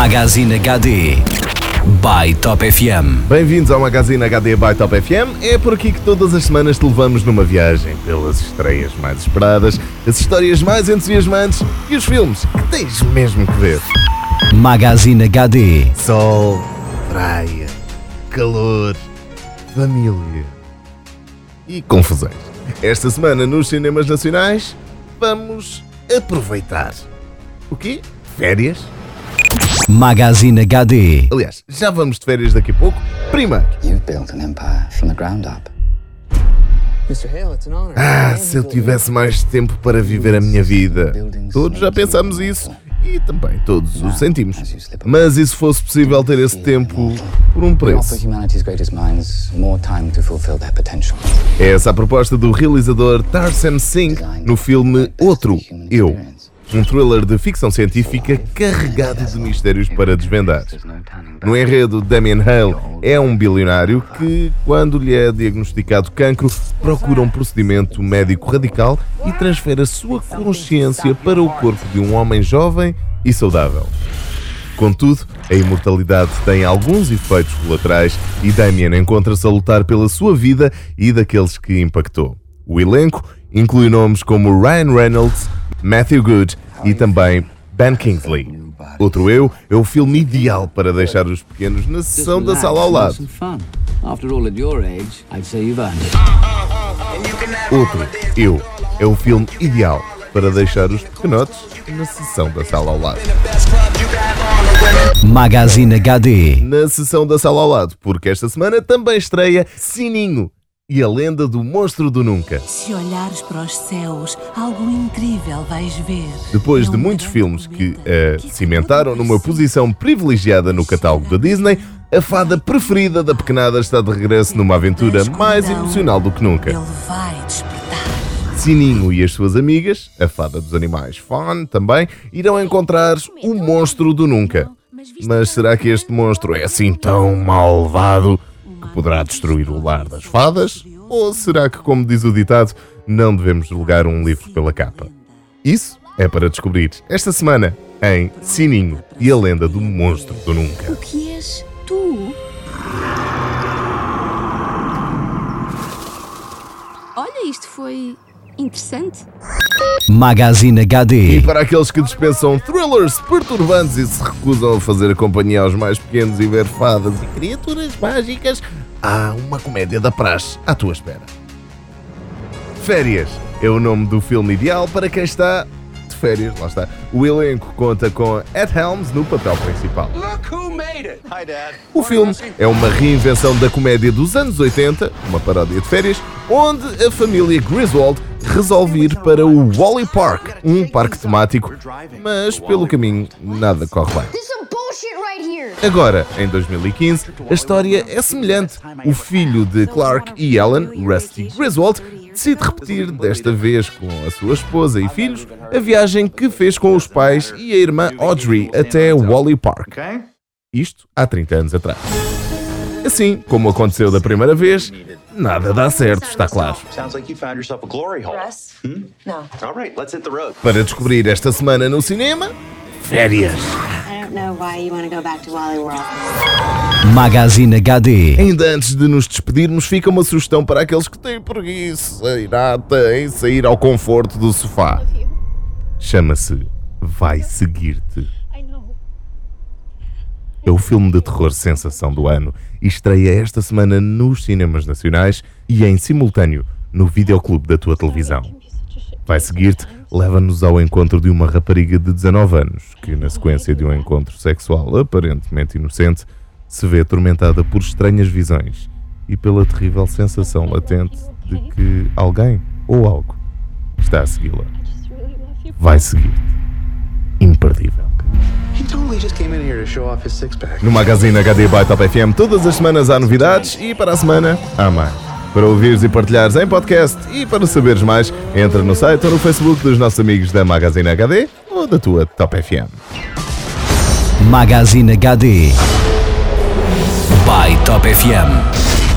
Magazine HD by Top FM. Bem-vindos ao Magazine HD by Top FM. É por aqui que todas as semanas te levamos numa viagem pelas estreias mais esperadas, as histórias mais entusiasmantes e os filmes que tens mesmo que ver. Magazine HD. Sol, praia, calor, família e confusões. Esta semana nos cinemas nacionais vamos aproveitar. O quê? Férias? Magazine HD. Aliás, já vamos de férias daqui a pouco. Primeiro, You've built an empire from the ground up. Ah, se eu tivesse mais tempo para viver a minha vida. Todos já pensamos isso e também todos o sentimos. Mas e se fosse possível ter esse tempo por um preço? humanity's greatest minds more time to fulfill their potential. É essa a proposta do realizador Tarsem Singh no filme Outro, Eu. Um thriller de ficção científica carregado de mistérios para desvendar. No enredo, Damien Hale é um bilionário que, quando lhe é diagnosticado cancro, procura um procedimento médico radical e transfere a sua consciência para o corpo de um homem jovem e saudável. Contudo, a imortalidade tem alguns efeitos colaterais e Damien encontra-se a lutar pela sua vida e daqueles que impactou. O elenco inclui nomes como Ryan Reynolds, Matthew Good e também Ben Kingsley. Outro Eu é o filme ideal para deixar os pequenos na sessão da sala ao lado. Outro Eu é o filme ideal para deixar os pequenotes na sessão da sala ao lado. Magazine HD. Na sessão da sala ao lado, porque esta semana também estreia Sininho e a lenda do monstro do nunca. Se olhares para os céus, algo incrível vais ver. Depois de muitos filmes que a que cimentaram segura numa posição privilegiada no catálogo da Disney, a fada preferida da pequenada está de regresso numa aventura mais emocional do que nunca. Ele vai despertar. Sininho e as suas amigas, a fada dos animais Fawn também, irão encontrar o monstro do nunca. Mas será que este monstro é assim tão malvado poderá destruir o lar das fadas? Ou será que, como diz o ditado, não devemos julgar um livro pela capa? Isso é para descobrir esta semana em Sininho e a lenda do monstro do nunca. O que és tu? Olha, isto foi interessante. Magazine E HD. para aqueles que dispensam thrillers perturbantes e se recusam a fazer companhia aos mais pequenos e ver fadas e criaturas mágicas, há uma comédia da praxe à tua espera. Férias é o nome do filme ideal para quem está de férias, lá está. O elenco conta com Ed Helms no papel principal. O filme é uma reinvenção da comédia dos anos 80, uma paródia de férias, onde a família Griswold resolve ir para o Wally Park, um parque temático, mas pelo caminho nada corre bem. This is some bullshit right here. Agora, em 2015, a história é semelhante. O filho de Clark e Ellen, Rusty Griswold, decide repetir, desta vez com a sua esposa e filhos, a viagem que fez com os pais e a irmã Audrey até Wally Park. Isto há 30 anos atrás. Assim como aconteceu da primeira vez, nada dá certo, está claro. Sounds like you found yourself a glory hole. Hmm? No. All right, let's hit the road. Para descobrir esta semana no cinema, férias. I don't know why you want to go back to Wally World. Magazine HD. Ainda antes de nos despedirmos, fica uma sugestão para aqueles que têm preguiça e nada em sair ao conforto do sofá. Chama-se Vai Seguir-te. É o filme de terror sensação do ano e estreia esta semana nos cinemas nacionais e em simultâneo no videoclube da tua televisão. Vai seguir-te, leva-nos ao encontro de uma rapariga de 19 anos que, na sequência de um encontro sexual aparentemente inocente, se vê atormentada por estranhas visões e pela terrível sensação latente de que alguém ou algo está a segui-la. Vai seguir-te. Imperdível. No Magazine HD by Top FM, todas as semanas há novidades e para a semana há mais. Para ouvires e partilhares em podcast e para saberes mais, entra no site ou no Facebook dos nossos amigos da Magazine HD ou da tua Top FM. Magazine HD. By Top FM.